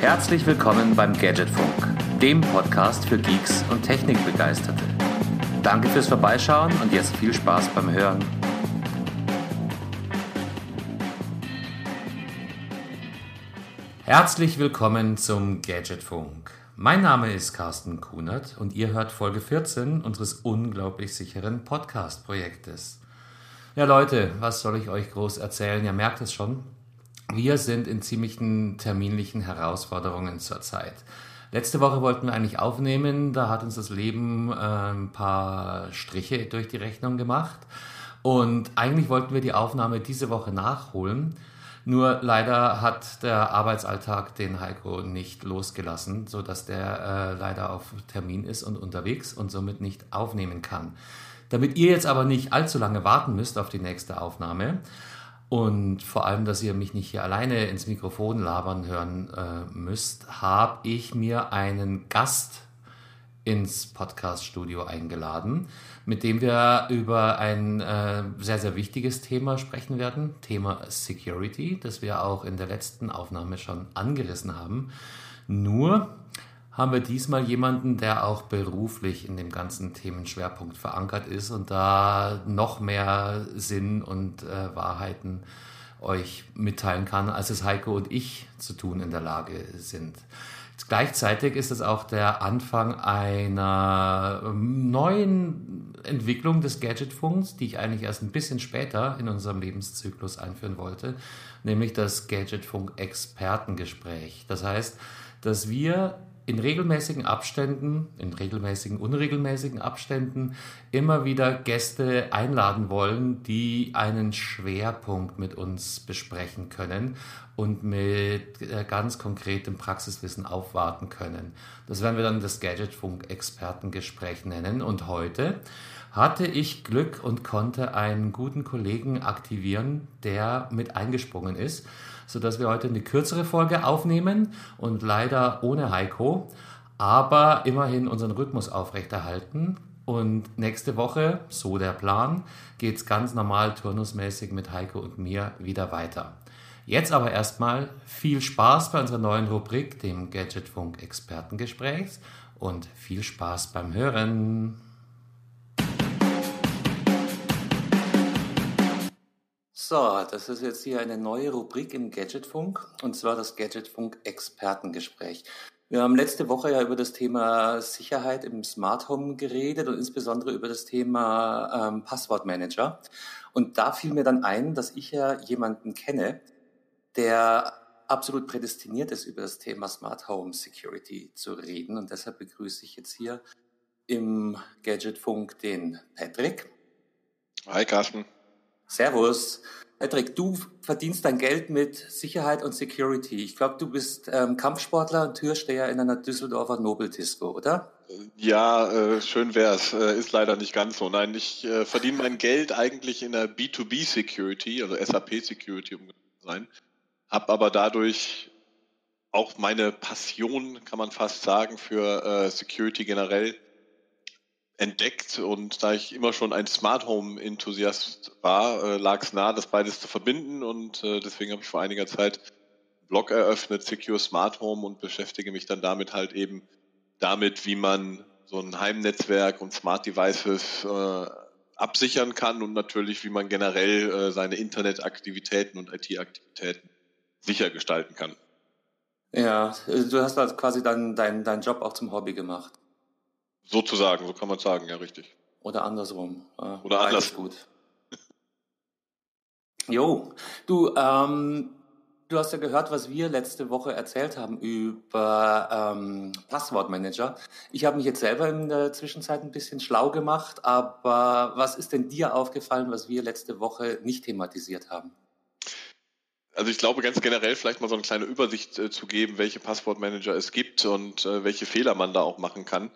Herzlich willkommen beim Gadgetfunk, dem Podcast für Geeks und Technikbegeisterte. Danke fürs Vorbeischauen und jetzt viel Spaß beim Hören. Herzlich willkommen zum Gadgetfunk. Mein Name ist Carsten Kunert und ihr hört Folge 14 unseres unglaublich sicheren Podcast-Projektes. Ja Leute, was soll ich euch groß erzählen? Ihr merkt es schon, wir sind in ziemlichen terminlichen Herausforderungen zurzeit. Letzte Woche wollten wir eigentlich aufnehmen, da hat uns das Leben äh, ein paar Striche durch die Rechnung gemacht. Und eigentlich wollten wir die Aufnahme diese Woche nachholen. Nur leider hat der Arbeitsalltag den Heiko nicht losgelassen, sodass der äh, leider auf Termin ist und unterwegs und somit nicht aufnehmen kann. Damit ihr jetzt aber nicht allzu lange warten müsst auf die nächste Aufnahme, und vor allem, dass ihr mich nicht hier alleine ins Mikrofon labern hören äh, müsst, habe ich mir einen Gast ins Podcast-Studio eingeladen, mit dem wir über ein äh, sehr, sehr wichtiges Thema sprechen werden, Thema Security, das wir auch in der letzten Aufnahme schon angerissen haben. Nur haben wir diesmal jemanden, der auch beruflich in dem ganzen Themenschwerpunkt verankert ist und da noch mehr Sinn und äh, Wahrheiten euch mitteilen kann, als es Heiko und ich zu tun in der Lage sind. Gleichzeitig ist es auch der Anfang einer ähm, neuen Entwicklung des Gadgetfunks, die ich eigentlich erst ein bisschen später in unserem Lebenszyklus einführen wollte, nämlich das Gadgetfunk-Expertengespräch. Das heißt, dass wir in regelmäßigen Abständen, in regelmäßigen, unregelmäßigen Abständen immer wieder Gäste einladen wollen, die einen Schwerpunkt mit uns besprechen können und mit äh, ganz konkretem Praxiswissen aufwarten können. Das werden wir dann das Gadgetfunk-Expertengespräch nennen. Und heute hatte ich Glück und konnte einen guten Kollegen aktivieren, der mit eingesprungen ist sodass wir heute eine kürzere Folge aufnehmen und leider ohne Heiko, aber immerhin unseren Rhythmus aufrechterhalten. Und nächste Woche, so der Plan, geht es ganz normal turnusmäßig mit Heiko und mir wieder weiter. Jetzt aber erstmal viel Spaß bei unserer neuen Rubrik, dem Gadgetfunk Expertengesprächs und viel Spaß beim Hören. So, das ist jetzt hier eine neue Rubrik im Gadgetfunk und zwar das Gadgetfunk Expertengespräch. Wir haben letzte Woche ja über das Thema Sicherheit im Smart Home geredet und insbesondere über das Thema ähm, Passwortmanager. Und da fiel mir dann ein, dass ich ja jemanden kenne, der absolut prädestiniert ist, über das Thema Smart Home Security zu reden. Und deshalb begrüße ich jetzt hier im Gadgetfunk den Patrick. Hi Carsten. Servus. Patrick, du verdienst dein Geld mit Sicherheit und Security. Ich glaube, du bist ähm, Kampfsportler und Türsteher in einer Düsseldorfer Nobeldisco, oder? Ja, äh, schön wär's. Äh, ist leider nicht ganz so. Nein, ich äh, verdiene mein Geld eigentlich in der B2B Security, also SAP Security, um zu sein. Hab aber dadurch auch meine Passion, kann man fast sagen, für äh, Security generell entdeckt und da ich immer schon ein Smart Home Enthusiast war, äh, lag es nahe, das beides zu verbinden und äh, deswegen habe ich vor einiger Zeit einen Blog eröffnet, Secure Smart Home und beschäftige mich dann damit halt eben damit, wie man so ein Heimnetzwerk und Smart Devices äh, absichern kann und natürlich, wie man generell äh, seine Internetaktivitäten und IT-Aktivitäten sicher gestalten kann. Ja, du hast also quasi dann deinen dein Job auch zum Hobby gemacht. Sozusagen, so kann man sagen, ja, richtig. Oder andersrum. Oder anders. gut. Jo, du, ähm, du hast ja gehört, was wir letzte Woche erzählt haben über ähm, Passwortmanager. Ich habe mich jetzt selber in der Zwischenzeit ein bisschen schlau gemacht, aber was ist denn dir aufgefallen, was wir letzte Woche nicht thematisiert haben? Also ich glaube ganz generell vielleicht mal so eine kleine Übersicht äh, zu geben, welche Passwortmanager es gibt und äh, welche Fehler man da auch machen kann.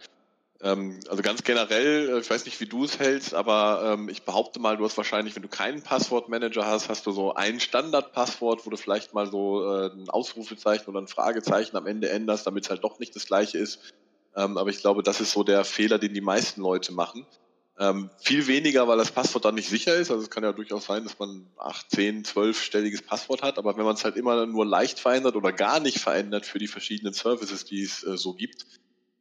Ähm, also ganz generell, äh, ich weiß nicht, wie du es hältst, aber ähm, ich behaupte mal, du hast wahrscheinlich, wenn du keinen Passwortmanager hast, hast du so ein Standardpasswort, wo du vielleicht mal so äh, ein Ausrufezeichen oder ein Fragezeichen am Ende änderst, damit es halt doch nicht das gleiche ist. Ähm, aber ich glaube, das ist so der Fehler, den die meisten Leute machen. Ähm, viel weniger, weil das Passwort dann nicht sicher ist. Also es kann ja durchaus sein, dass man 8, 10, 12-stelliges Passwort hat. Aber wenn man es halt immer nur leicht verändert oder gar nicht verändert für die verschiedenen Services, die es äh, so gibt,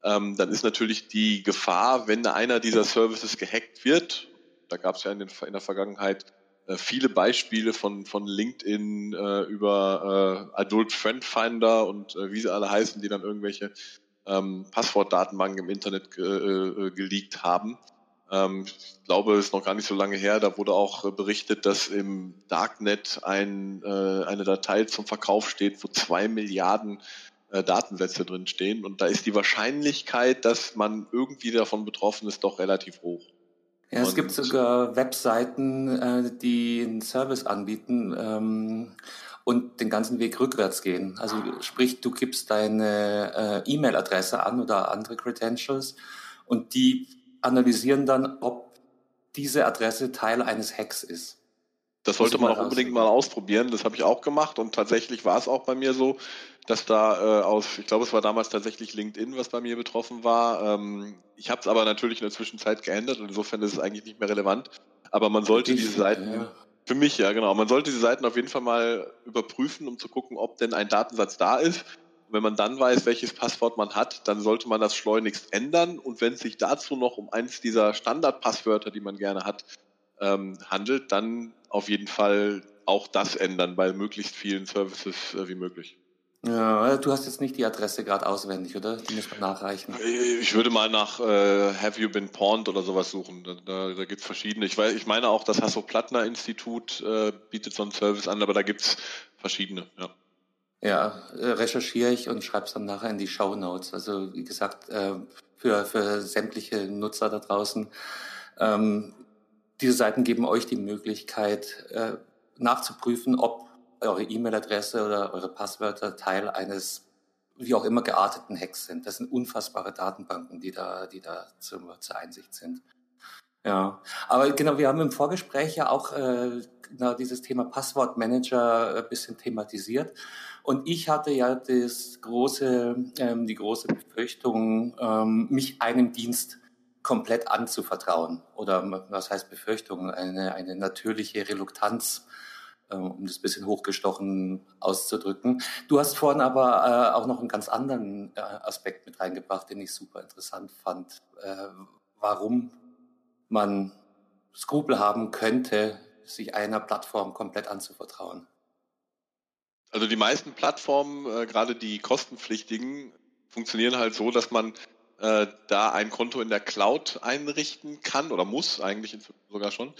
ähm, dann ist natürlich die Gefahr, wenn einer dieser Services gehackt wird, da gab es ja in, den, in, der Vergangenheit äh, viele Beispiele von, von LinkedIn äh, über äh, Adult Friend Finder und äh, wie sie alle heißen, die dann irgendwelche ähm, Passwortdatenbanken im Internet ge äh, geleakt haben. Ähm, ich glaube, es ist noch gar nicht so lange her, da wurde auch äh, berichtet, dass im Darknet ein, eine Datei zum Verkauf steht, wo zwei Milliarden äh, Datensätze drin stehen. Und da ist die Wahrscheinlichkeit, dass man irgendwie davon betroffen ist, doch relativ hoch. Ja, es gibt sogar Webseiten, äh, die einen Service anbieten ähm, und den ganzen Weg rückwärts gehen. Also sprich, du gibst deine äh, E-Mail-Adresse an oder andere Credentials und die analysieren dann, ob diese Adresse Teil eines Hacks ist. Das sollte man auch unbedingt mal ausprobieren. Das habe ich auch gemacht und tatsächlich war es auch bei mir so, dass da äh, aus, ich glaube, es war damals tatsächlich LinkedIn, was bei mir betroffen war. Ähm, ich habe es aber natürlich in der Zwischenzeit geändert und insofern ist es eigentlich nicht mehr relevant. Aber man sollte diese Seiten, ja. für mich ja genau, man sollte diese Seiten auf jeden Fall mal überprüfen, um zu gucken, ob denn ein Datensatz da ist. Und wenn man dann weiß, welches Passwort man hat, dann sollte man das schleunigst ändern. Und wenn es sich dazu noch um eins dieser Standardpasswörter, die man gerne hat, ähm, handelt, dann auf jeden Fall auch das ändern bei möglichst vielen Services äh, wie möglich. Ja, du hast jetzt nicht die Adresse gerade auswendig, oder? Die muss man nachreichen. Ich würde mal nach äh, Have You Been Pawned oder sowas suchen. Da, da, da gibt es verschiedene. Ich, weiß, ich meine auch, das Hasso-Plattner-Institut äh, bietet so einen Service an, aber da gibt es verschiedene, ja. Ja, äh, recherchiere ich und schreibe es dann nachher in die Show Notes. Also wie gesagt, äh, für, für sämtliche Nutzer da draußen. Ähm, diese Seiten geben euch die Möglichkeit, äh, nachzuprüfen, ob eure E-Mail-Adresse oder eure Passwörter Teil eines wie auch immer gearteten Hacks sind. Das sind unfassbare Datenbanken, die da, die da zur, zur Einsicht sind. Ja, aber genau, wir haben im Vorgespräch ja auch äh, genau dieses Thema Passwortmanager ein bisschen thematisiert. Und ich hatte ja das große, ähm, die große Befürchtung, ähm, mich einem Dienst komplett anzuvertrauen. Oder was heißt Befürchtung? Eine, eine natürliche Reluktanz ähm, um das bisschen hochgestochen auszudrücken. Du hast vorhin aber äh, auch noch einen ganz anderen äh, Aspekt mit reingebracht, den ich super interessant fand. Äh, warum man Skrupel haben könnte, sich einer Plattform komplett anzuvertrauen. Also die meisten Plattformen, äh, gerade die kostenpflichtigen, funktionieren halt so, dass man äh, da ein Konto in der Cloud einrichten kann oder muss eigentlich sogar schon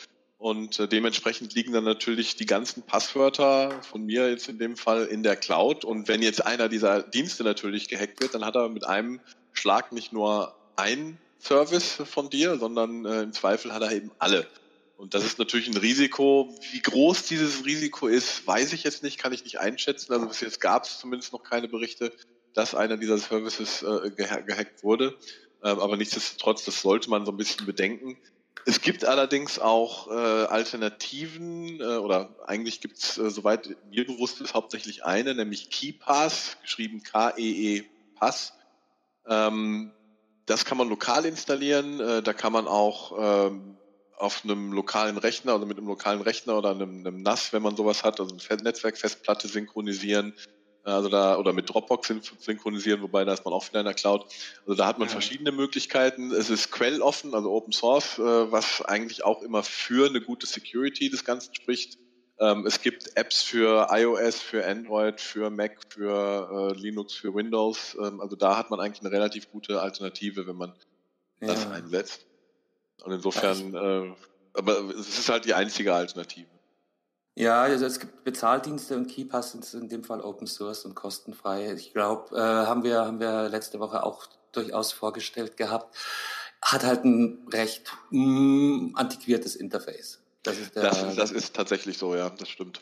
und äh, dementsprechend liegen dann natürlich die ganzen Passwörter von mir jetzt in dem Fall in der Cloud. Und wenn jetzt einer dieser Dienste natürlich gehackt wird, dann hat er mit einem Schlag nicht nur ein Service von dir, sondern äh, im Zweifel hat er eben alle. Und das ist natürlich ein Risiko. Wie groß dieses Risiko ist, weiß ich jetzt nicht, kann ich nicht einschätzen. Also bis jetzt gab es zumindest noch keine Berichte, dass einer dieser Services äh, gehackt wurde. Ähm, aber nichtsdestotrotz, das sollte man so ein bisschen bedenken. Es gibt allerdings auch äh, Alternativen, äh, oder eigentlich gibt es, äh, soweit mir bewusst ist, hauptsächlich eine, nämlich KeyPass, geschrieben K-E-E Pass. Ähm, das kann man lokal installieren, äh, da kann man auch ähm, auf einem lokalen Rechner oder mit einem lokalen Rechner oder einem, einem NAS, wenn man sowas hat, also eine Netzwerkfestplatte synchronisieren also da, oder mit Dropbox synchronisieren, wobei da ist man auch wieder in der Cloud. Also da hat man ja. verschiedene Möglichkeiten. Es ist quelloffen, also Open Source, äh, was eigentlich auch immer für eine gute Security des Ganzen spricht. Ähm, es gibt Apps für iOS, für Android, für Mac, für äh, Linux, für Windows. Ähm, also da hat man eigentlich eine relativ gute Alternative, wenn man ja. das einsetzt. Und insofern, äh, aber es ist halt die einzige Alternative. Ja, also es gibt Bezahldienste und KeyPass sind in dem Fall Open Source und kostenfrei. Ich glaube, äh, haben wir haben wir letzte Woche auch durchaus vorgestellt gehabt. Hat halt ein recht mm, antiquiertes Interface. Das ist, der, das, das ist tatsächlich so, ja, das stimmt.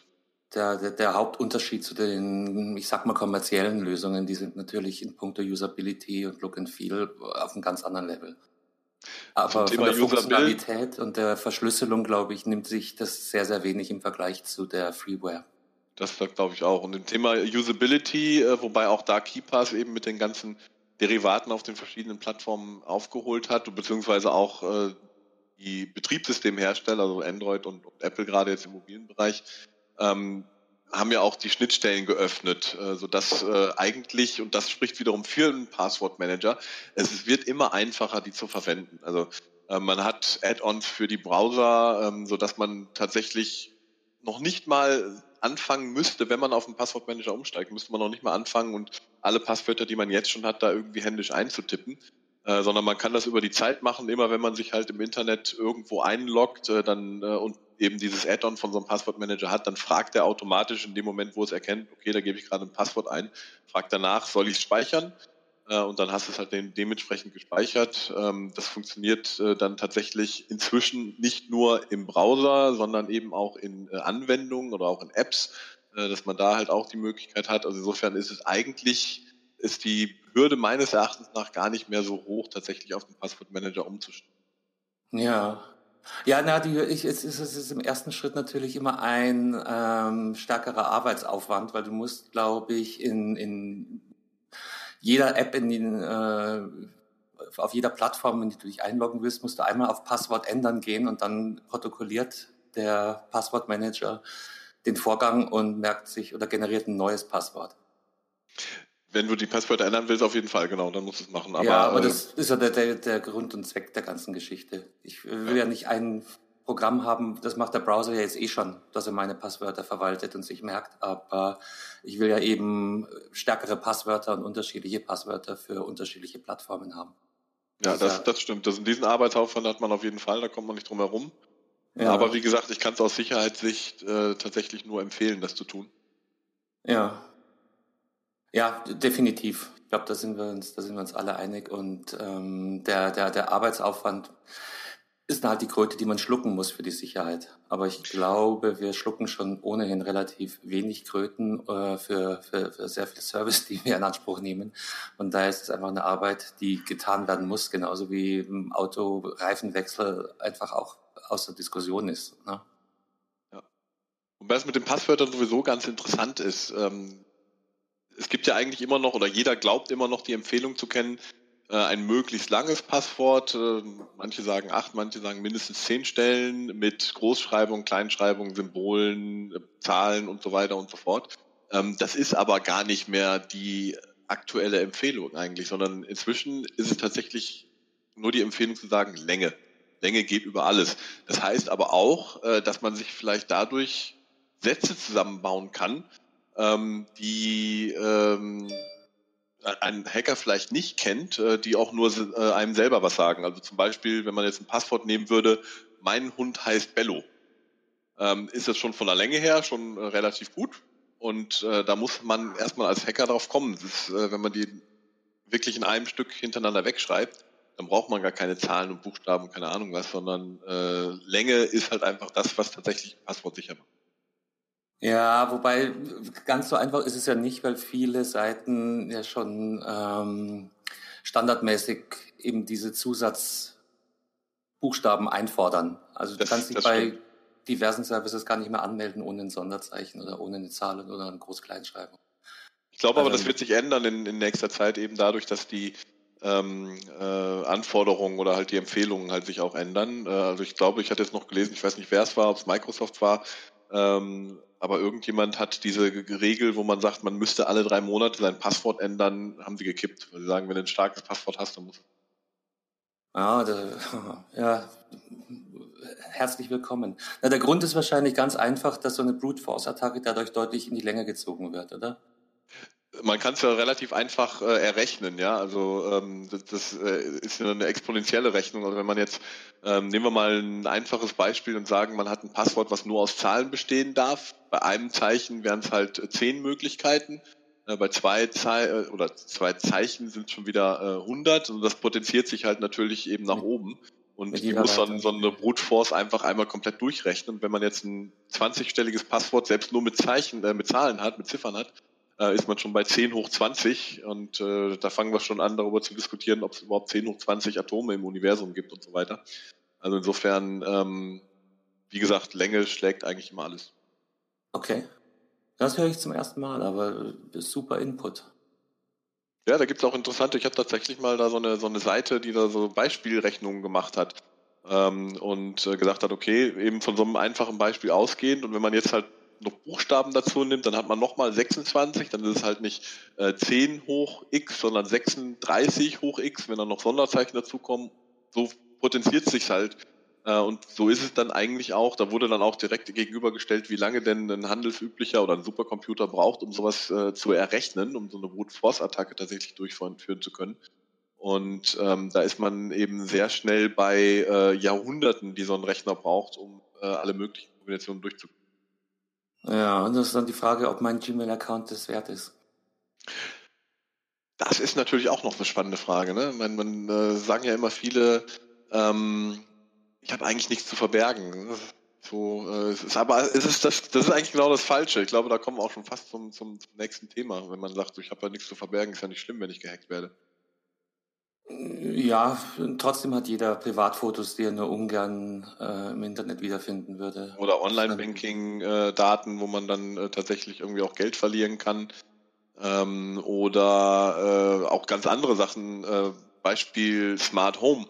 Der, der, der Hauptunterschied zu den, ich sag mal, kommerziellen Lösungen, die sind natürlich in puncto Usability und Look and Feel auf einem ganz anderen Level. Aber von der Funktionalität und der Verschlüsselung, glaube ich, nimmt sich das sehr, sehr wenig im Vergleich zu der Freeware. Das glaube ich auch. Und im Thema Usability, äh, wobei auch da KeyPass eben mit den ganzen Derivaten auf den verschiedenen Plattformen aufgeholt hat, beziehungsweise auch äh, die Betriebssystemhersteller, also Android und, und Apple gerade jetzt im mobilen Bereich, ähm, haben ja auch die Schnittstellen geöffnet, äh, sodass äh, eigentlich, und das spricht wiederum für einen Passwortmanager, es wird immer einfacher, die zu verwenden. Also äh, man hat Add-ons für die Browser, ähm, sodass man tatsächlich noch nicht mal anfangen müsste, wenn man auf den Passwortmanager umsteigt, müsste man noch nicht mal anfangen und alle Passwörter, die man jetzt schon hat, da irgendwie händisch einzutippen. Äh, sondern man kann das über die Zeit machen, immer wenn man sich halt im Internet irgendwo einloggt äh, dann, äh, und eben dieses Add-on von so einem Passwortmanager hat, dann fragt er automatisch in dem Moment, wo es erkennt, okay, da gebe ich gerade ein Passwort ein, fragt danach, soll ich es speichern? Äh, und dann hast du es halt dementsprechend gespeichert. Ähm, das funktioniert äh, dann tatsächlich inzwischen nicht nur im Browser, sondern eben auch in äh, Anwendungen oder auch in Apps, dass man da halt auch die Möglichkeit hat. Also insofern ist es eigentlich ist die Hürde meines Erachtens nach gar nicht mehr so hoch, tatsächlich auf den Passwortmanager umzustellen. Ja. Ja, na, die, ich, es, ist, es ist im ersten Schritt natürlich immer ein ähm, stärkerer Arbeitsaufwand, weil du musst, glaube ich, in, in jeder App, in den, äh, auf jeder Plattform, in die du dich einloggen willst, musst du einmal auf Passwort ändern gehen und dann protokolliert der Passwortmanager den Vorgang und merkt sich oder generiert ein neues Passwort. Wenn du die Passwörter ändern willst, auf jeden Fall, genau, dann musst du es machen. Aber, ja, aber das ist ja der, der, der Grund und Zweck der ganzen Geschichte. Ich will ja. ja nicht ein Programm haben, das macht der Browser ja jetzt eh schon, dass er meine Passwörter verwaltet und sich merkt, aber ich will ja eben stärkere Passwörter und unterschiedliche Passwörter für unterschiedliche Plattformen haben. Ja, das, das stimmt. Das, diesen Arbeitsaufwand hat man auf jeden Fall, da kommt man nicht drum herum. Ja. Aber wie gesagt, ich kann es aus Sicherheitssicht äh, tatsächlich nur empfehlen, das zu tun. Ja, ja, definitiv. Ich glaube, da sind wir uns, da sind wir uns alle einig. Und ähm, der, der, der Arbeitsaufwand ist halt die Kröte, die man schlucken muss für die Sicherheit. Aber ich glaube, wir schlucken schon ohnehin relativ wenig Kröten äh, für, für, für sehr viel Service, die wir in Anspruch nehmen. Und daher ist es einfach eine Arbeit, die getan werden muss, genauso wie im Autoreifenwechsel einfach auch aus der Diskussion ist. Ne? Ja. Und was mit den Passwörtern sowieso ganz interessant ist, ähm, es gibt ja eigentlich immer noch, oder jeder glaubt immer noch die Empfehlung zu kennen, äh, ein möglichst langes Passwort. Äh, manche sagen acht, manche sagen mindestens zehn Stellen mit Großschreibung, Kleinschreibung, Symbolen, äh, Zahlen und so weiter und so fort. Ähm, das ist aber gar nicht mehr die aktuelle Empfehlung eigentlich, sondern inzwischen ist es tatsächlich nur die Empfehlung zu sagen Länge. Länge geht über alles. Das heißt aber auch, dass man sich vielleicht dadurch Sätze zusammenbauen kann, ähm, die ähm, ein Hacker vielleicht nicht kennt, äh, die auch nur äh, einem selber was sagen. Also zum Beispiel, wenn man jetzt ein Passwort nehmen würde, mein Hund heißt Bello, ähm, ist das schon von der Länge her schon äh, relativ gut. Und da muss man erstmal als Hacker drauf kommen. Ist, wenn man die wirklich in einem Stück hintereinander wegschreibt, dann braucht man gar keine Zahlen und Buchstaben, keine Ahnung was, sondern Länge ist halt einfach das, was tatsächlich Passwort sicher macht. Ja, wobei ganz so einfach ist es ja nicht, weil viele Seiten ja schon ähm, standardmäßig eben diese Zusatzbuchstaben einfordern. Also du das, kannst dich bei stimmt. diversen Services gar nicht mehr anmelden ohne ein Sonderzeichen oder ohne eine Zahl oder eine Groß-Kleinschreibung. Ich glaube aber, also, das wird sich ändern in, in nächster Zeit eben dadurch, dass die ähm, äh, Anforderungen oder halt die Empfehlungen halt sich auch ändern. Äh, also ich glaube, ich hatte jetzt noch gelesen, ich weiß nicht, wer es war, ob es Microsoft war, ähm, aber irgendjemand hat diese Regel, wo man sagt, man müsste alle drei Monate sein Passwort ändern, haben sie gekippt. Weil sie sagen, wenn du ein starkes Passwort hast, dann muss Ah, da, ja, herzlich willkommen. Na, der Grund ist wahrscheinlich ganz einfach, dass so eine Brute Force Attacke dadurch deutlich in die Länge gezogen wird, oder? Man kann es ja relativ einfach äh, errechnen, ja. Also ähm, das, das äh, ist ja eine exponentielle Rechnung. Also wenn man jetzt, ähm, nehmen wir mal ein einfaches Beispiel und sagen, man hat ein Passwort, was nur aus Zahlen bestehen darf. Bei einem Zeichen wären es halt zehn Möglichkeiten. Äh, bei zwei Ze äh, oder zwei Zeichen sind schon wieder äh, 100 und das potenziert sich halt natürlich eben nach oben. Und die muss dann so eine Brute Force einfach einmal komplett durchrechnen. Und wenn man jetzt ein 20-stelliges Passwort selbst nur mit Zeichen, äh, mit Zahlen hat, mit Ziffern hat, äh, ist man schon bei 10 hoch 20 und äh, da fangen wir schon an, darüber zu diskutieren, ob es überhaupt 10 hoch 20 Atome im Universum gibt und so weiter. Also insofern, ähm, wie gesagt, Länge schlägt eigentlich immer alles. Okay. Das höre ich zum ersten Mal, aber super Input. Ja, da gibt's auch interessante, ich habe tatsächlich mal da so eine, so eine Seite, die da so Beispielrechnungen gemacht hat. ähm, und äh, gesagt hat, okay, eben von so einem einfachen Beispiel ausgehend und wenn man jetzt halt noch Buchstaben dazu nimmt, dann hat man nochmal 26, dann ist es halt nicht äh, 10 hoch x, sondern 36 hoch x, wenn dann noch Sonderzeichen dazukommen. So potenziert sich halt. Äh, und so ist es dann eigentlich auch. Da wurde dann auch direkt gegenübergestellt, wie lange denn ein handelsüblicher oder ein Supercomputer braucht, um sowas äh, zu errechnen, um so eine Brute Force Attacke tatsächlich durchführen zu können. Und ähm, da ist man eben sehr schnell bei äh, Jahrhunderten, die so ein Rechner braucht, um äh, alle möglichen Kombinationen durchzuführen. Ja, und das ist dann die Frage, ob mein Gmail-Account das wert ist. Das ist natürlich auch noch eine spannende Frage. Ne? Man, man äh, sagen ja immer viele, ähm, ich habe eigentlich nichts zu verbergen. So, äh, es ist, aber es ist das, das ist eigentlich genau das Falsche. Ich glaube, da kommen wir auch schon fast zum, zum, nächsten Thema. Wenn man sagt, ich habe ja nichts zu verbergen, ist ja nicht schlimm, wenn ich gehackt werde. Ja, trotzdem hat jeder Privatfotos, die er nur ungern äh, im Internet wiederfinden würde. Oder Online-Banking-Daten, wo man dann äh, tatsächlich irgendwie auch Geld verlieren kann. Ähm, oder äh, auch ganz andere Sachen, äh, Beispiel Smart Home.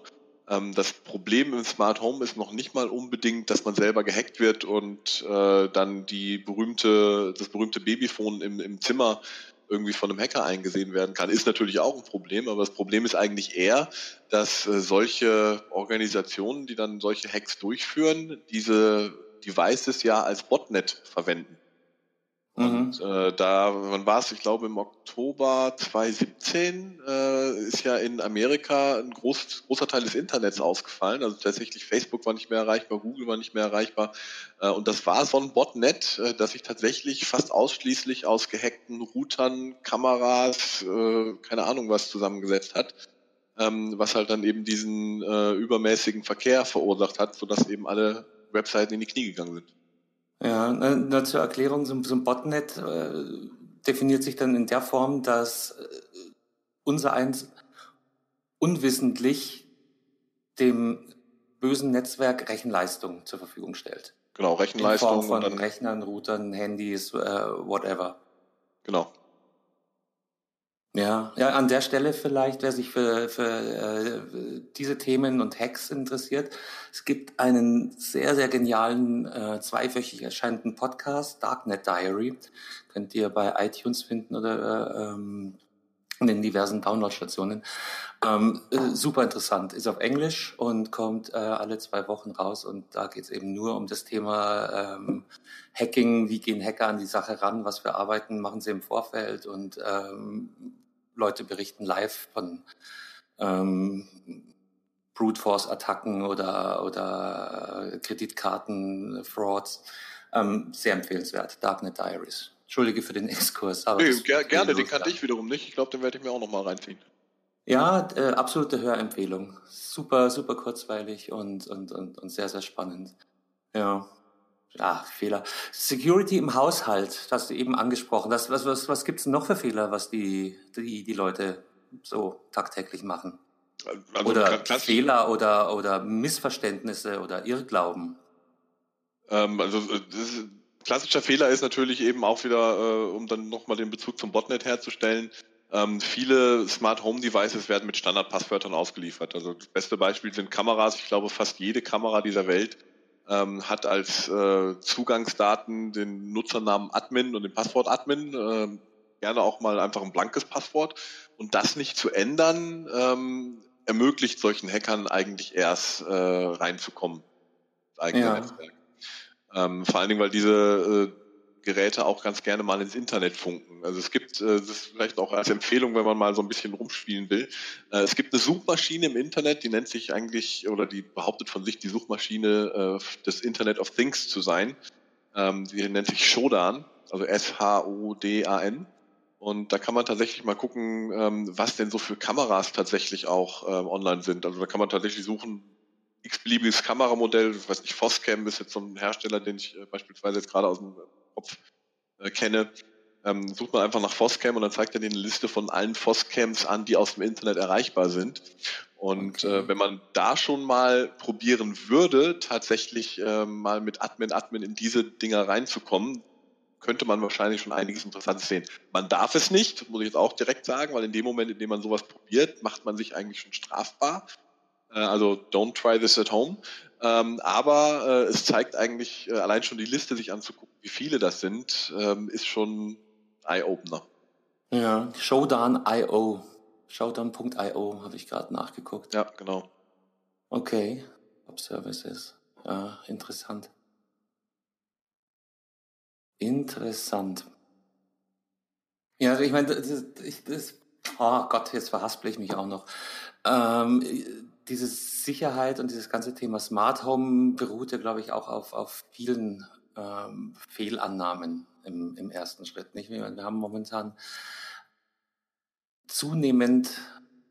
Ähm, das Problem im Smart Home ist noch nicht mal unbedingt, dass man selber gehackt wird und äh, dann die berühmte, das berühmte Babyphone im, im Zimmer irgendwie von einem Hacker eingesehen werden kann, ist natürlich auch ein Problem, aber das Problem ist eigentlich eher, dass äh, solche Organisationen, die dann solche Hacks durchführen, diese Devices ja als Botnet verwenden. Und mhm. äh, da, wann war es? Ich glaube im Oktober 2017 äh, ist ja in Amerika ein groß, großer Teil des Internets ausgefallen. Also tatsächlich Facebook war nicht mehr erreichbar, Google war nicht mehr erreichbar. Äh, und das war so ein Botnet, äh, das sich tatsächlich fast ausschließlich aus gehackten Routern, Kameras, äh, keine Ahnung was zusammengesetzt hat. Ähm, was halt dann eben diesen äh, übermäßigen Verkehr verursacht hat, sodass eben alle Webseiten in die Knie gegangen sind. Ja, nur zur Erklärung, so, so ein Botnet äh, definiert sich dann in der Form, dass äh, unser eins unwissentlich dem bösen Netzwerk Rechenleistung zur Verfügung stellt. Genau, Rechenleistung. In Form von Rechnern, Routern, Handys, äh, whatever. Genau. Ja, ja, an der Stelle vielleicht, wer sich für, für äh, diese Themen und Hacks interessiert, es gibt einen sehr, sehr genialen, äh, zweiwöchig erscheinenden Podcast, Darknet Diary. Könnt ihr bei iTunes finden oder äh, ähm, in den diversen Downloadstationen. Ähm, äh, super interessant, ist auf Englisch und kommt äh, alle zwei Wochen raus. Und da geht es eben nur um das Thema ähm, Hacking, wie gehen Hacker an die Sache ran, was für Arbeiten machen sie im Vorfeld? Und ähm, Leute berichten live von ähm, Brute Force Attacken oder, oder Kreditkarten, Frauds. Ähm, sehr empfehlenswert. Darknet Diaries. Entschuldige für den Exkurs. Aber nee, ger gerne, den kannte ich wiederum nicht. Ich glaube, den werde ich mir auch nochmal reinziehen. Ja, äh, absolute Hörempfehlung. Super, super kurzweilig und, und, und, und sehr, sehr spannend. Ja. Ja, Fehler. Security im Haushalt, das hast du eben angesprochen. Das, was was, was gibt's noch für Fehler, was die, die, die Leute so tagtäglich machen? Also oder Fehler oder, oder Missverständnisse oder Irrglauben? Ähm, also äh, ist, klassischer Fehler ist natürlich eben auch wieder, äh, um dann nochmal den Bezug zum Botnet herzustellen, ähm, viele Smart Home Devices werden mit Standardpasswörtern ausgeliefert. Also das beste Beispiel sind Kameras. Ich glaube, fast jede Kamera dieser Welt ähm, hat als äh, Zugangsdaten den Nutzernamen Admin und den Passwort Admin. Äh, gerne auch mal einfach ein blankes Passwort. Und das nicht zu ändern, ähm, ermöglicht solchen Hackern eigentlich erst äh, reinzukommen. Eigene ja. Netzwerk. Ähm, vor allen Dingen, weil diese äh, Geräte auch ganz gerne mal ins Internet funken. Also es gibt, äh, das ist vielleicht auch als Empfehlung, wenn man mal so ein bisschen rumspielen will. Äh, es gibt eine Suchmaschine im Internet, die nennt sich eigentlich, oder die behauptet von sich, die Suchmaschine äh, des Internet of Things zu sein. Ähm, die nennt sich Shodan, also S-H-O-D-A-N. Und da kann man tatsächlich mal gucken, ähm, was denn so für Kameras tatsächlich auch ähm, online sind. Also da kann man tatsächlich suchen, x-beliebiges Kameramodell, ich weiß nicht, Foscam ist jetzt so ein Hersteller, den ich beispielsweise jetzt gerade aus dem Kopf äh, kenne, ähm, sucht man einfach nach Foscam und dann zeigt er dir eine Liste von allen Foscams an, die aus dem Internet erreichbar sind. Und okay. äh, wenn man da schon mal probieren würde, tatsächlich äh, mal mit Admin, Admin in diese Dinger reinzukommen, könnte man wahrscheinlich schon einiges Interessantes sehen. Man darf es nicht, muss ich jetzt auch direkt sagen, weil in dem Moment, in dem man sowas probiert, macht man sich eigentlich schon strafbar. Äh, also don't try this at home. Ähm, aber äh, es zeigt eigentlich, äh, allein schon die Liste sich anzugucken, wie viele das sind, ähm, ist schon Eye-Opener. Ja, Showdown.io. Showdown.io habe ich gerade nachgeguckt. Ja, genau. Okay, Top Services. Ja, interessant. Interessant. Ja, ich meine, das, ich, das, oh Gott, jetzt verhaspel ich mich auch noch. Ähm, diese Sicherheit und dieses ganze Thema Smart Home beruhte, glaube ich, auch auf, auf vielen ähm, Fehlannahmen im, im ersten Schritt. Nicht? Wir, haben momentan zunehmend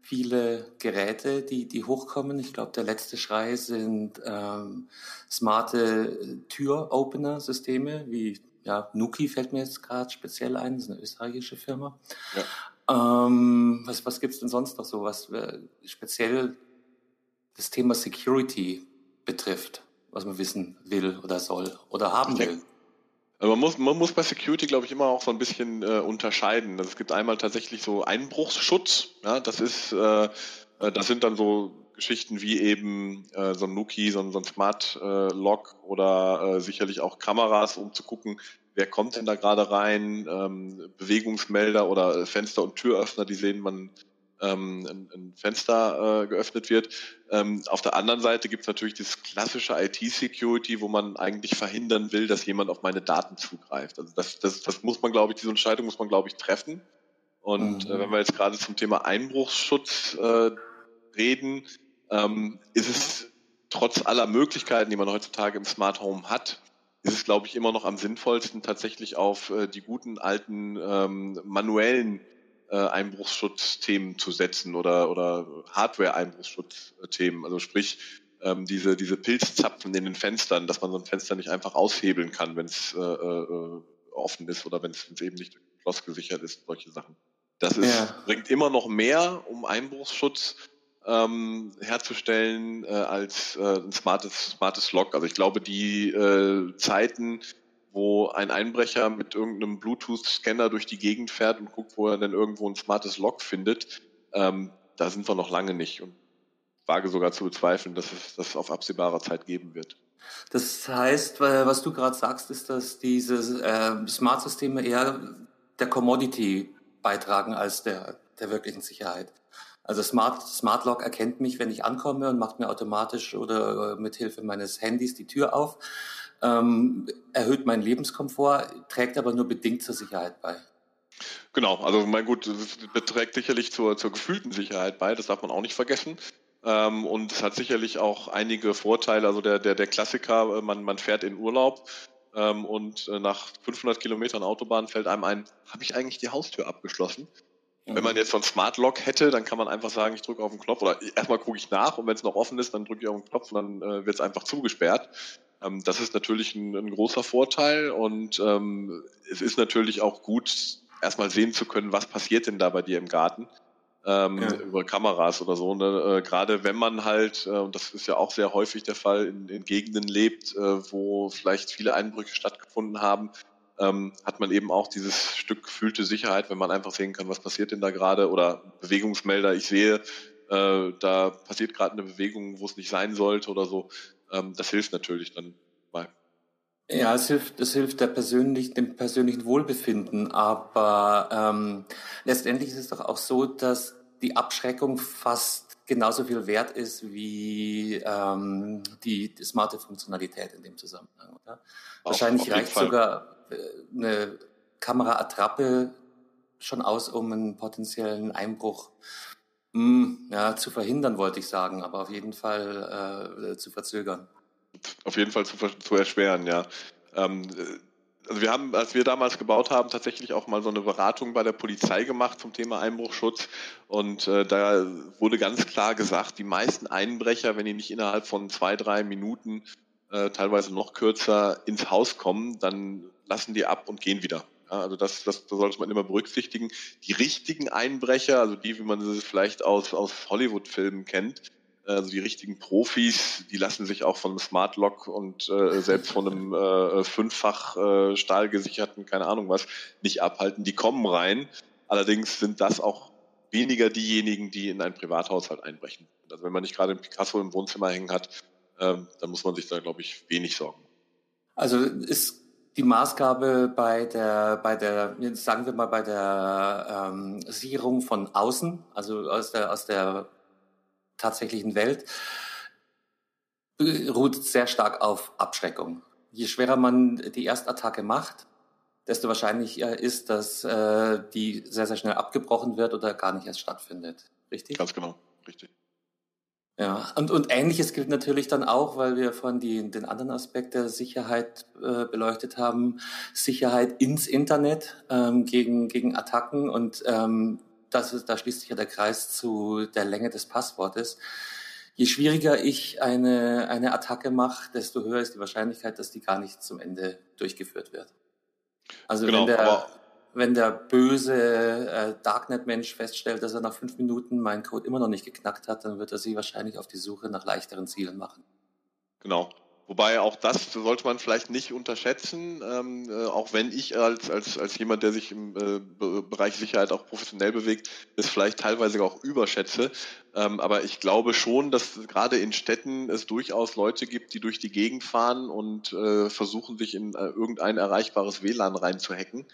viele Geräte, die, die hochkommen. Ich glaube, der letzte Schrei sind ähm, smarte Tür-Opener-Systeme, wie ja, Nuki fällt mir jetzt gerade speziell ein, das ist eine österreichische Firma. Ja. Ähm, was was gibt es denn sonst noch so, was äh, speziell das Thema Security betrifft, was man wissen will oder soll oder haben will? Also man muss, man muss bei Security, glaube ich, immer auch so ein bisschen äh, unterscheiden. Also es gibt einmal tatsächlich so Einbruchsschutz. Ja, das ist, äh, äh, das sind dann so Geschichten wie eben äh, so ein Nuki, so ein, so ein Smart äh, Lock oder äh, sicherlich auch Kameras, um zu gucken, wer kommt denn da gerade rein, ähm, Bewegungsmelder oder Fenster- und Türöffner, die sehen man ähm, ein, Fenster äh, geöffnet wird. Ähm, auf der anderen Seite gibt es natürlich das klassische IT-Security, wo man eigentlich verhindern will, dass jemand auf meine Daten zugreift. Also das, das, das muss man, glaube ich, diese Entscheidung muss man, glaube ich, treffen. Und mhm. äh, wenn wir jetzt gerade zum Thema Einbruchsschutz äh, reden, ähm, ist es trotz aller Möglichkeiten, die man heutzutage im Smart Home hat, ist es, glaube ich, immer noch am sinnvollsten, tatsächlich auf äh, die guten alten ähm, manuellen äh, Einbruchsschutzthemen zu setzen oder, oder Hardware-Einbruchsschutzthemen. Also sprich, ähm, diese, diese Pilzzapfen in den Fenstern, dass man so ein Fenster nicht einfach aushebeln kann, wenn es äh, äh, offen ist oder wenn es eben nicht schlossgesichert ist, solche Sachen. Das ist, ja. bringt immer noch mehr um Einbruchsschutz ähm, herzustellen äh, als äh, ein smartes, smartes Lock. Also ich glaube, die äh, Zeiten, wo ein Einbrecher mit irgendeinem Bluetooth-Scanner durch die Gegend fährt und guckt, wo er denn irgendwo ein smartes Lock findet, ähm, da sind wir noch lange nicht und wage sogar zu bezweifeln, dass es das auf absehbarer Zeit geben wird. Das heißt, was du gerade sagst, ist, dass diese äh, Smart-Systeme eher der Commodity beitragen als der, der wirklichen Sicherheit. Also Smart, Smart Lock erkennt mich, wenn ich ankomme und macht mir automatisch oder mit Hilfe meines Handys die Tür auf ähm, erhöht meinen Lebenskomfort, trägt aber nur bedingt zur Sicherheit bei. Genau, also mein gut, das beträgt sicherlich zur, zur gefühlten Sicherheit bei, das darf man auch nicht vergessen. Ähm, und es hat sicherlich auch einige Vorteile. Also der, der, der Klassiker, äh, man, man fährt in Urlaub ähm, und äh, nach 500 Kilometern Autobahn fällt einem ein, habe ich eigentlich die Haustür abgeschlossen? Mhm. Wenn man jetzt so ein Smart Lock hätte, dann kann man einfach sagen, ich drücke auf den Knopf oder erstmal gucke ich nach und wenn es noch offen ist, dann drücke ich auf den Knopf und dann äh, wird es einfach zugesperrt. Ähm, das ist natürlich ein, ein großer Vorteil und ähm, es ist natürlich auch gut, erstmal sehen zu können, was passiert denn da bei dir im Garten. Ähm, ja. über Kameras oder so. Ne? Äh, Gerade wenn man halt, äh, und das ist ja auch sehr häufig der Fall, in, in Gegenden lebt, äh, wo vielleicht viele Einbrüche stattgefunden haben, ähm, hat man eben auch dieses Stück gefühlte Sicherheit, wenn man einfach sehen kann, was passiert denn da gerade oder Bewegungsmelder, ich sehe, äh, da passiert gerade eine Bewegung, wo es nicht sein sollte oder so. Ähm, das hilft natürlich dann mal. Ja, es hilft, es hilft der persönlich, dem persönlichen Wohlbefinden, aber ähm, letztendlich ist es doch auch so, dass die Abschreckung fast genauso viel wert ist wie ähm, die, die smarte Funktionalität in dem Zusammenhang. Oder? Wahrscheinlich reicht Fall. sogar äh, eine Kameraattrappe schon aus, um einen potenziellen Einbruch ja, zu verhindern, wollte ich sagen, aber auf jeden Fall äh, zu verzögern. Auf jeden Fall zu, zu erschweren, ja. Ähm, also wir haben, als wir damals gebaut haben, tatsächlich auch mal so eine Beratung bei der Polizei gemacht zum Thema Einbruchschutz. Und äh, da wurde ganz klar gesagt, die meisten Einbrecher, wenn die nicht innerhalb von zwei, drei Minuten, äh, teilweise noch kürzer, ins Haus kommen, dann lassen die ab und gehen wieder. Ja, also das, das, das sollte man immer berücksichtigen. Die richtigen Einbrecher, also die, wie man sie vielleicht aus, aus Hollywood-Filmen kennt, also die richtigen Profis, die lassen sich auch von einem Smart Lock und äh, selbst von einem äh, fünffach äh, stahlgesicherten, keine Ahnung was, nicht abhalten. Die kommen rein. Allerdings sind das auch weniger diejenigen, die in ein Privathaushalt einbrechen. Also wenn man nicht gerade ein Picasso im Wohnzimmer hängen hat, ähm, dann muss man sich da, glaube ich, wenig sorgen. Also ist die Maßgabe bei der, bei der, sagen wir mal, bei der ähm, Sicherung von außen, also aus der, aus der tatsächlichen Welt, ruht sehr stark auf Abschreckung. Je schwerer man die Erstattacke macht, desto wahrscheinlicher ist, dass äh, die sehr, sehr schnell abgebrochen wird oder gar nicht erst stattfindet. Richtig? Ganz genau, richtig. Ja, und, und ähnliches gilt natürlich dann auch, weil wir vorhin die, den anderen Aspekt der Sicherheit äh, beleuchtet haben, Sicherheit ins Internet ähm, gegen, gegen Attacken und ähm, das ist, da schließt sich ja der Kreis zu der Länge des Passwortes. Je schwieriger ich eine, eine Attacke mache, desto höher ist die Wahrscheinlichkeit, dass die gar nicht zum Ende durchgeführt wird. Also genau, wenn der, wenn der böse äh, Darknet-Mensch feststellt, dass er nach fünf Minuten meinen Code immer noch nicht geknackt hat, dann wird er sich wahrscheinlich auf die Suche nach leichteren Zielen machen. Genau. Wobei auch das sollte man vielleicht nicht unterschätzen, ähm, äh, auch wenn ich als, als, als jemand, der sich im äh, Bereich Sicherheit auch professionell bewegt, das vielleicht teilweise auch überschätze. Ähm, aber ich glaube schon, dass gerade in Städten es durchaus Leute gibt, die durch die Gegend fahren und äh, versuchen, sich in äh, irgendein erreichbares WLAN reinzuhacken.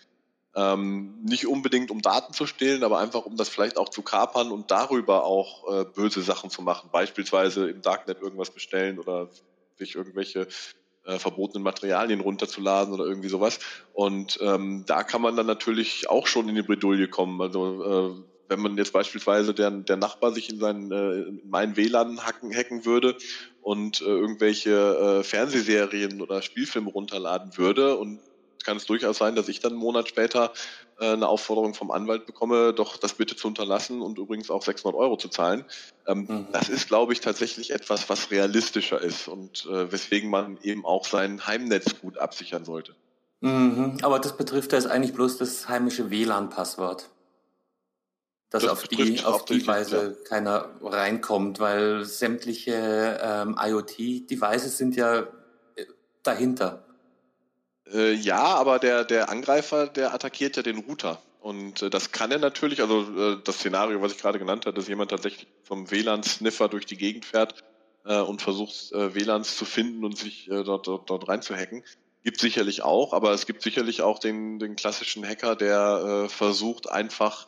Ähm, nicht unbedingt um Daten zu stehlen, aber einfach um das vielleicht auch zu kapern und darüber auch äh, böse Sachen zu machen. Beispielsweise im Darknet irgendwas bestellen oder sich irgendwelche äh, verbotenen Materialien runterzuladen oder irgendwie sowas. Und ähm, da kann man dann natürlich auch schon in die Bredouille kommen. Also äh, wenn man jetzt beispielsweise der, der Nachbar sich in, seinen, äh, in meinen WLAN hacken, hacken würde und äh, irgendwelche äh, Fernsehserien oder Spielfilme runterladen würde und kann es durchaus sein, dass ich dann einen Monat später äh, eine Aufforderung vom Anwalt bekomme, doch das bitte zu unterlassen und übrigens auch 600 Euro zu zahlen. Ähm, mhm. Das ist, glaube ich, tatsächlich etwas, was realistischer ist und äh, weswegen man eben auch sein Heimnetz gut absichern sollte. Mhm. Aber das betrifft ja eigentlich bloß das heimische WLAN-Passwort. Dass das auf die, auf die Weise ja. keiner reinkommt, weil sämtliche ähm, IoT-Devices sind ja äh, dahinter. Äh, ja, aber der, der Angreifer, der attackiert ja den Router. Und äh, das kann er natürlich, also äh, das Szenario, was ich gerade genannt habe, dass jemand tatsächlich vom WLAN-Sniffer durch die Gegend fährt äh, und versucht, äh, WLANs zu finden und sich äh, dort, dort, dort reinzuhacken, gibt sicherlich auch, aber es gibt sicherlich auch den, den klassischen Hacker, der äh, versucht einfach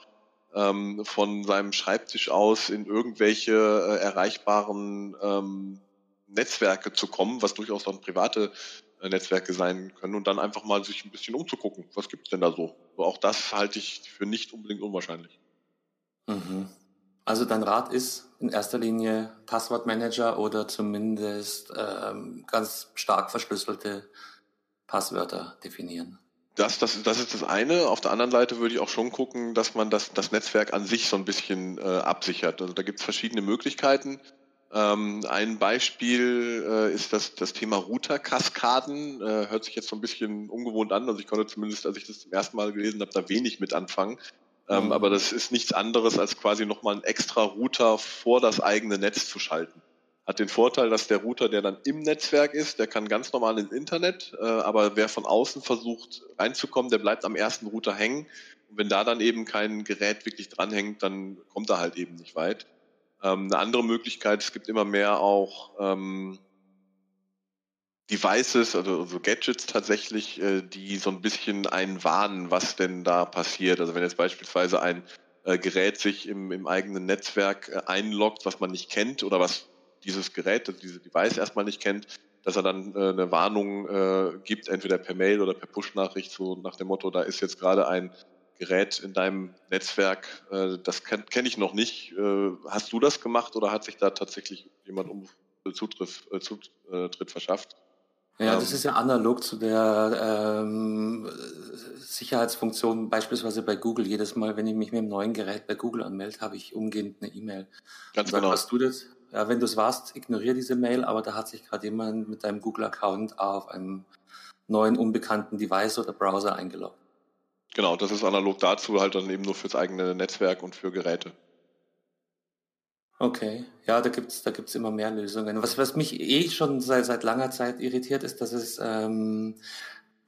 ähm, von seinem Schreibtisch aus in irgendwelche äh, erreichbaren ähm, Netzwerke zu kommen, was durchaus dann private Netzwerke sein können und dann einfach mal sich ein bisschen umzugucken. Was gibt's denn da so? Aber auch das halte ich für nicht unbedingt unwahrscheinlich. Mhm. Also dein Rat ist in erster Linie Passwortmanager oder zumindest ähm, ganz stark verschlüsselte Passwörter definieren. Das, das, das ist das eine. Auf der anderen Seite würde ich auch schon gucken, dass man das, das Netzwerk an sich so ein bisschen äh, absichert. Also da gibt es verschiedene Möglichkeiten. Ähm, ein Beispiel äh, ist das, das Thema Router-Kaskaden. Äh, hört sich jetzt so ein bisschen ungewohnt an. Also ich konnte zumindest, als ich das zum ersten Mal gelesen habe, da wenig mit anfangen. Ähm, mhm. Aber das ist nichts anderes, als quasi nochmal ein extra Router vor das eigene Netz zu schalten. Hat den Vorteil, dass der Router, der dann im Netzwerk ist, der kann ganz normal ins Internet, äh, aber wer von außen versucht reinzukommen, der bleibt am ersten Router hängen. Und wenn da dann eben kein Gerät wirklich dranhängt, dann kommt er halt eben nicht weit. Ähm, eine andere Möglichkeit, es gibt immer mehr auch ähm, Devices, also, also Gadgets tatsächlich, äh, die so ein bisschen einen warnen, was denn da passiert. Also wenn jetzt beispielsweise ein äh, Gerät sich im, im eigenen Netzwerk äh, einloggt, was man nicht kennt oder was dieses Gerät, also diese Device erstmal nicht kennt, dass er dann äh, eine Warnung äh, gibt, entweder per Mail oder per Push-Nachricht, so nach dem Motto, da ist jetzt gerade ein Gerät in deinem Netzwerk, äh, das kenne kenn ich noch nicht. Äh, hast du das gemacht oder hat sich da tatsächlich jemand um Zutritt, äh, Zutritt verschafft? Ja, das ähm, ist ja analog zu der ähm, Sicherheitsfunktion, beispielsweise bei Google. Jedes Mal, wenn ich mich mit einem neuen Gerät bei Google anmelde, habe ich umgehend eine E-Mail. Ganz dann genau. Hast du das? Ja, wenn du es warst, ignoriere diese Mail, aber da hat sich gerade jemand mit deinem Google-Account auf einem neuen unbekannten Device oder Browser eingeloggt. Genau, das ist analog dazu halt dann eben nur fürs eigene Netzwerk und für Geräte. Okay, ja, da gibt's da gibt's immer mehr Lösungen. Was, was mich eh schon seit, seit langer Zeit irritiert, ist, dass es ähm,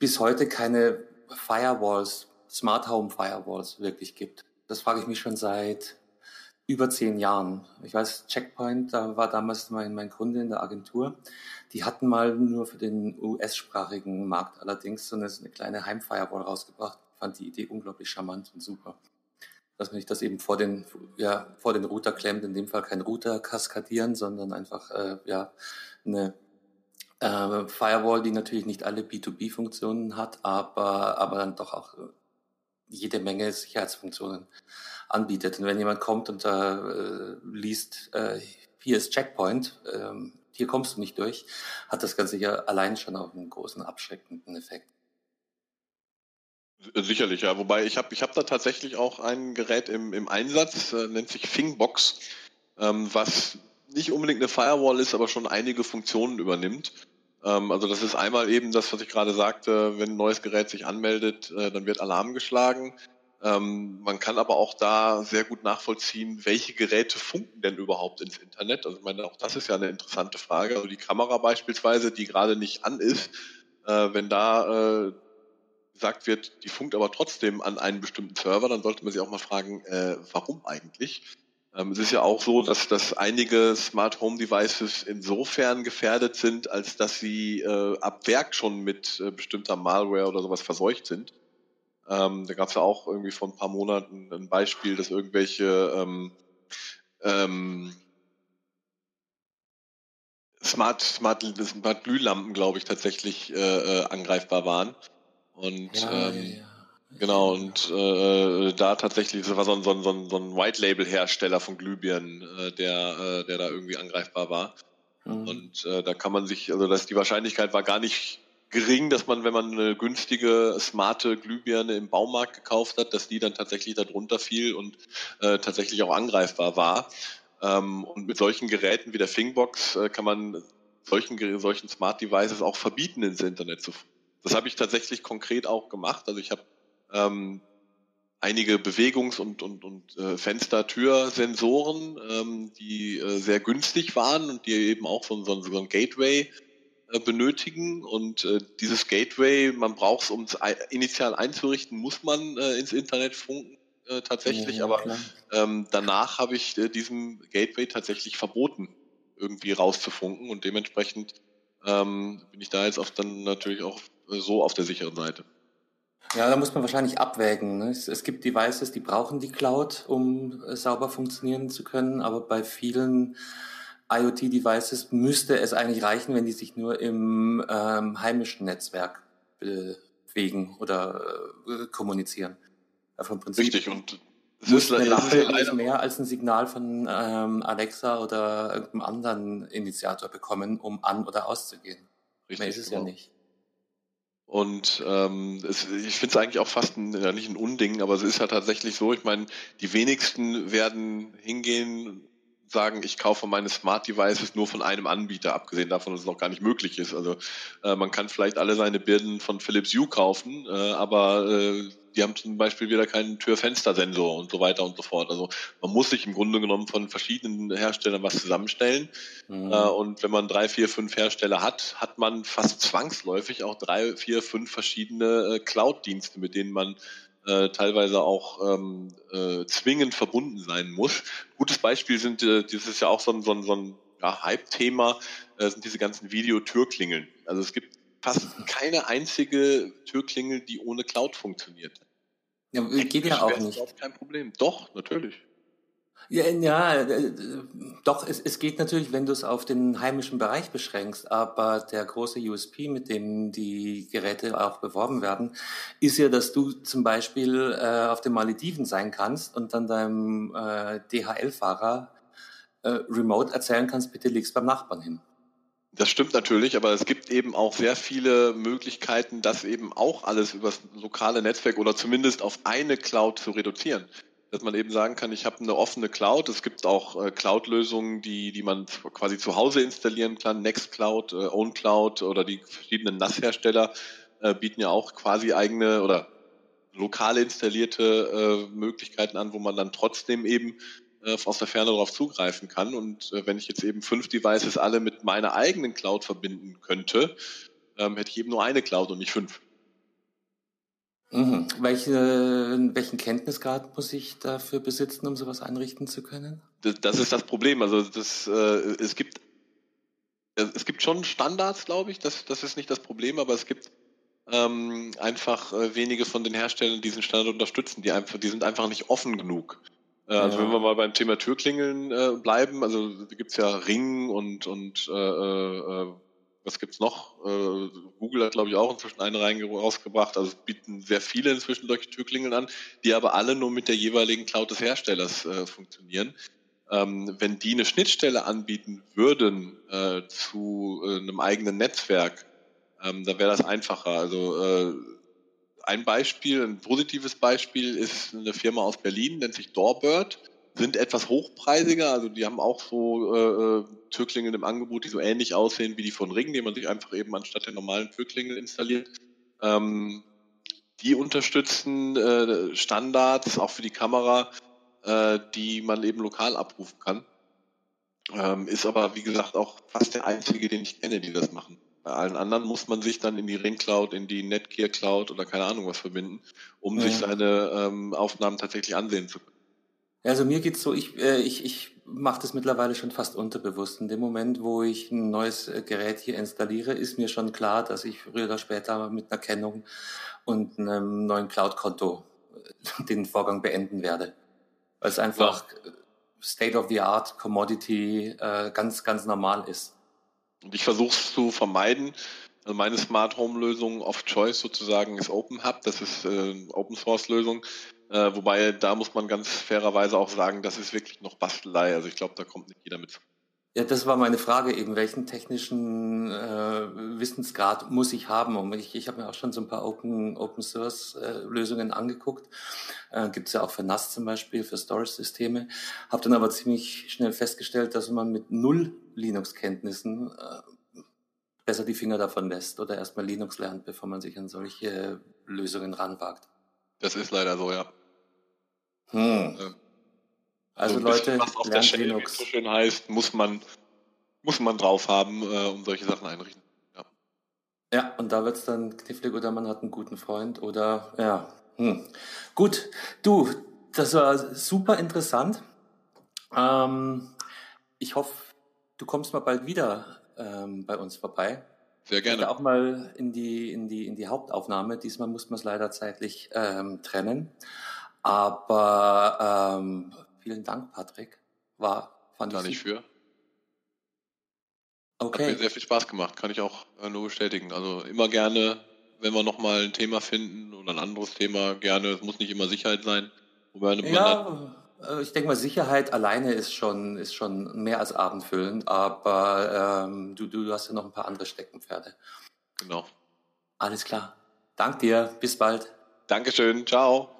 bis heute keine Firewalls, Smart Home Firewalls wirklich gibt. Das frage ich mich schon seit über zehn Jahren. Ich weiß, Checkpoint, da war damals mein, mein Kunde in der Agentur. Die hatten mal nur für den US-sprachigen Markt allerdings so eine, so eine kleine Heimfirewall rausgebracht. Fand die Idee unglaublich charmant und super. Dass man nicht das eben vor den, ja, vor den Router klemmt, in dem Fall kein Router kaskadieren, sondern einfach, äh, ja, eine äh, Firewall, die natürlich nicht alle B2B-Funktionen hat, aber, aber dann doch auch äh, jede Menge Sicherheitsfunktionen anbietet. Und wenn jemand kommt und da äh, liest, äh, hier ist Checkpoint, ähm, hier kommst du nicht durch, hat das Ganze ja allein schon auch einen großen abschreckenden Effekt. Sicherlich, ja. Wobei ich habe ich hab da tatsächlich auch ein Gerät im, im Einsatz, äh, nennt sich Fingbox, ähm, was nicht unbedingt eine Firewall ist, aber schon einige Funktionen übernimmt. Ähm, also das ist einmal eben das, was ich gerade sagte, wenn ein neues Gerät sich anmeldet, äh, dann wird Alarm geschlagen. Ähm, man kann aber auch da sehr gut nachvollziehen, welche Geräte funken denn überhaupt ins Internet. Also ich meine, auch das ist ja eine interessante Frage. Also die Kamera beispielsweise, die gerade nicht an ist, äh, wenn da äh, gesagt wird, die funkt aber trotzdem an einen bestimmten Server, dann sollte man sich auch mal fragen, äh, warum eigentlich? Ähm, es ist ja auch so, dass, dass einige Smart Home Devices insofern gefährdet sind, als dass sie äh, ab Werk schon mit äh, bestimmter Malware oder sowas verseucht sind. Ähm, da gab es ja auch irgendwie vor ein paar Monaten ein Beispiel, dass irgendwelche ähm, ähm, Smart, Smart, Smart Glühlampen, glaube ich, tatsächlich äh, äh, angreifbar waren. Und ja, ähm, ja. Genau, und äh, da tatsächlich, das war so ein, so ein, so ein, so ein White-Label-Hersteller von Glühbirnen, äh, der, äh, der da irgendwie angreifbar war. Mhm. Und äh, da kann man sich, also dass die Wahrscheinlichkeit war gar nicht gering, dass man, wenn man eine günstige, smarte Glühbirne im Baumarkt gekauft hat, dass die dann tatsächlich darunter fiel und äh, tatsächlich auch angreifbar war. Ähm, und mit solchen Geräten wie der Fingbox äh, kann man solchen, solchen Smart Devices auch verbieten, ins Internet zu. Das habe ich tatsächlich konkret auch gemacht. Also ich habe ähm, einige Bewegungs- und, und, und äh, Fenster-Tür-Sensoren, ähm, die äh, sehr günstig waren und die eben auch so, so, so ein Gateway äh, benötigen. Und äh, dieses Gateway, man braucht es, um es initial einzurichten, muss man äh, ins Internet funken äh, tatsächlich, ja, aber ähm, danach habe ich äh, diesem Gateway tatsächlich verboten, irgendwie rauszufunken. Und dementsprechend ähm, bin ich da jetzt auch dann natürlich auch so auf der sicheren Seite. Ja, da muss man wahrscheinlich abwägen. Ne? Es, es, gibt Devices, die brauchen die Cloud, um äh, sauber funktionieren zu können, aber bei vielen IoT-Devices müsste es eigentlich reichen, wenn die sich nur im ähm, heimischen Netzwerk bewegen oder äh, kommunizieren. Also im Prinzip Richtig, und es ist, eine Lampe ist nicht mehr als ein Signal von ähm, Alexa oder irgendeinem anderen Initiator bekommen, um an- oder auszugehen. Richtig, mehr ist es genau. ja nicht. Und ähm, es, ich finde es eigentlich auch fast ein, ja, nicht ein Unding, aber es ist ja tatsächlich so, ich meine, die wenigsten werden hingehen sagen, ich kaufe meine Smart Devices nur von einem Anbieter, abgesehen davon, dass es noch gar nicht möglich ist. Also äh, man kann vielleicht alle seine Birnen von Philips Hue kaufen, äh, aber äh, die haben zum Beispiel wieder keinen Tür-Fenster-Sensor und so weiter und so fort. Also man muss sich im Grunde genommen von verschiedenen Herstellern was zusammenstellen. Mhm. Äh, und wenn man drei, vier, fünf Hersteller hat, hat man fast zwangsläufig auch drei, vier, fünf verschiedene äh, Cloud-Dienste, mit denen man äh, teilweise auch ähm, äh, zwingend verbunden sein muss. Gutes Beispiel sind, äh, dieses ja auch so ein, so ein, so ein ja, Hype-Thema, äh, sind diese ganzen Videotürklingeln. Also es gibt fast keine einzige Türklingel, die ohne Cloud funktioniert. Ja, geht ja auch nicht. Kein Problem. Doch, natürlich. Ja, ja äh, doch, es, es geht natürlich, wenn du es auf den heimischen Bereich beschränkst, aber der große USP, mit dem die Geräte auch beworben werden, ist ja, dass du zum Beispiel äh, auf den Malediven sein kannst und dann deinem äh, DHL-Fahrer äh, remote erzählen kannst, bitte legst beim Nachbarn hin. Das stimmt natürlich, aber es gibt eben auch sehr viele Möglichkeiten, das eben auch alles über das lokale Netzwerk oder zumindest auf eine Cloud zu reduzieren dass man eben sagen kann, ich habe eine offene Cloud. Es gibt auch äh, Cloud-Lösungen, die, die man quasi zu Hause installieren kann. Nextcloud, äh, OwnCloud oder die verschiedenen NAS-Hersteller äh, bieten ja auch quasi eigene oder lokal installierte äh, Möglichkeiten an, wo man dann trotzdem eben äh, aus der Ferne darauf zugreifen kann. Und äh, wenn ich jetzt eben fünf Devices alle mit meiner eigenen Cloud verbinden könnte, ähm, hätte ich eben nur eine Cloud und nicht fünf. Mhm. Welche, welchen Kenntnisgrad muss ich dafür besitzen, um sowas einrichten zu können? Das ist das Problem. Also das, äh, es gibt es gibt schon Standards, glaube ich. Das, das ist nicht das Problem, aber es gibt ähm, einfach äh, wenige von den Herstellern, die diesen Standard unterstützen. Die einfach, die sind einfach nicht offen genug. Äh, also ja. wenn wir mal beim Thema Türklingeln äh, bleiben, also da gibt's ja Ring und und äh, äh, was gibt's noch? Äh, Google hat, glaube ich, auch inzwischen eine rausgebracht. Also es bieten sehr viele inzwischen solche Türklingeln an, die aber alle nur mit der jeweiligen Cloud des Herstellers äh, funktionieren. Ähm, wenn die eine Schnittstelle anbieten würden äh, zu äh, einem eigenen Netzwerk, ähm, dann wäre das einfacher. Also äh, ein Beispiel, ein positives Beispiel ist eine Firma aus Berlin, nennt sich Doorbird sind etwas hochpreisiger, also die haben auch so äh, äh, Türklingel im Angebot, die so ähnlich aussehen wie die von Ring, die man sich einfach eben anstatt der normalen Türklingel installiert. Ähm, die unterstützen äh, Standards auch für die Kamera, äh, die man eben lokal abrufen kann. Ähm, ist aber, wie gesagt, auch fast der einzige, den ich kenne, die das machen. Bei allen anderen muss man sich dann in die Ring Cloud, in die Netgear Cloud oder keine Ahnung was verbinden, um ja. sich seine ähm, Aufnahmen tatsächlich ansehen zu können. Also mir geht's so, ich, äh, ich, ich mache das mittlerweile schon fast unterbewusst. In dem Moment, wo ich ein neues äh, Gerät hier installiere, ist mir schon klar, dass ich früher oder später mit einer Kennung und einem neuen Cloud-Konto äh, den Vorgang beenden werde. Weil es einfach ja. State of the Art Commodity äh, ganz, ganz normal ist. Und ich versuche es zu vermeiden. Also meine Smart Home Lösung of Choice sozusagen ist Open Hub. Das ist äh, Open Source Lösung. Äh, wobei, da muss man ganz fairerweise auch sagen, das ist wirklich noch Bastelei. Also ich glaube, da kommt nicht jeder mit. Ja, das war meine Frage eben. Welchen technischen äh, Wissensgrad muss ich haben? Und ich, ich habe mir auch schon so ein paar Open, Open Source äh, Lösungen angeguckt. Äh, Gibt es ja auch für NAS zum Beispiel, für Storage-Systeme. Habe dann aber ziemlich schnell festgestellt, dass man mit null Linux-Kenntnissen äh, besser die Finger davon lässt oder erstmal Linux lernt, bevor man sich an solche Lösungen ranwagt. Das ist leider so, ja. Hm. Also, also Leute, was auf der Shell Linux. so schön heißt, muss man, muss man drauf haben, äh, um solche Sachen einrichten. Ja, ja und da wird es dann knifflig oder man hat einen guten Freund oder ja. Hm. Gut, du, das war super interessant. Ähm, ich hoffe, du kommst mal bald wieder ähm, bei uns vorbei. Sehr gerne. auch mal in die, in die, in die Hauptaufnahme. Diesmal muss man es leider zeitlich ähm, trennen. Aber ähm, vielen Dank, Patrick. War, fand Gar ich. nicht für. Okay. Hat mir sehr viel Spaß gemacht, kann ich auch äh, nur bestätigen. Also immer gerne, wenn wir nochmal ein Thema finden oder ein anderes Thema, gerne. Es muss nicht immer Sicherheit sein. ja, äh, ich denke mal, Sicherheit alleine ist schon, ist schon mehr als abendfüllend, aber ähm, du, du hast ja noch ein paar andere Steckenpferde. Genau. Alles klar. Dank dir. Bis bald. Dankeschön. Ciao.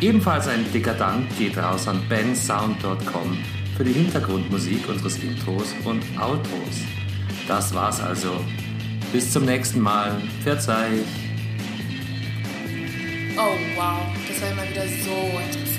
Ebenfalls ein dicker Dank geht raus an bensound.com für die Hintergrundmusik unseres Intros und Outros. Das war's also. Bis zum nächsten Mal. Verzeih. Oh wow, das war immer wieder so interessant.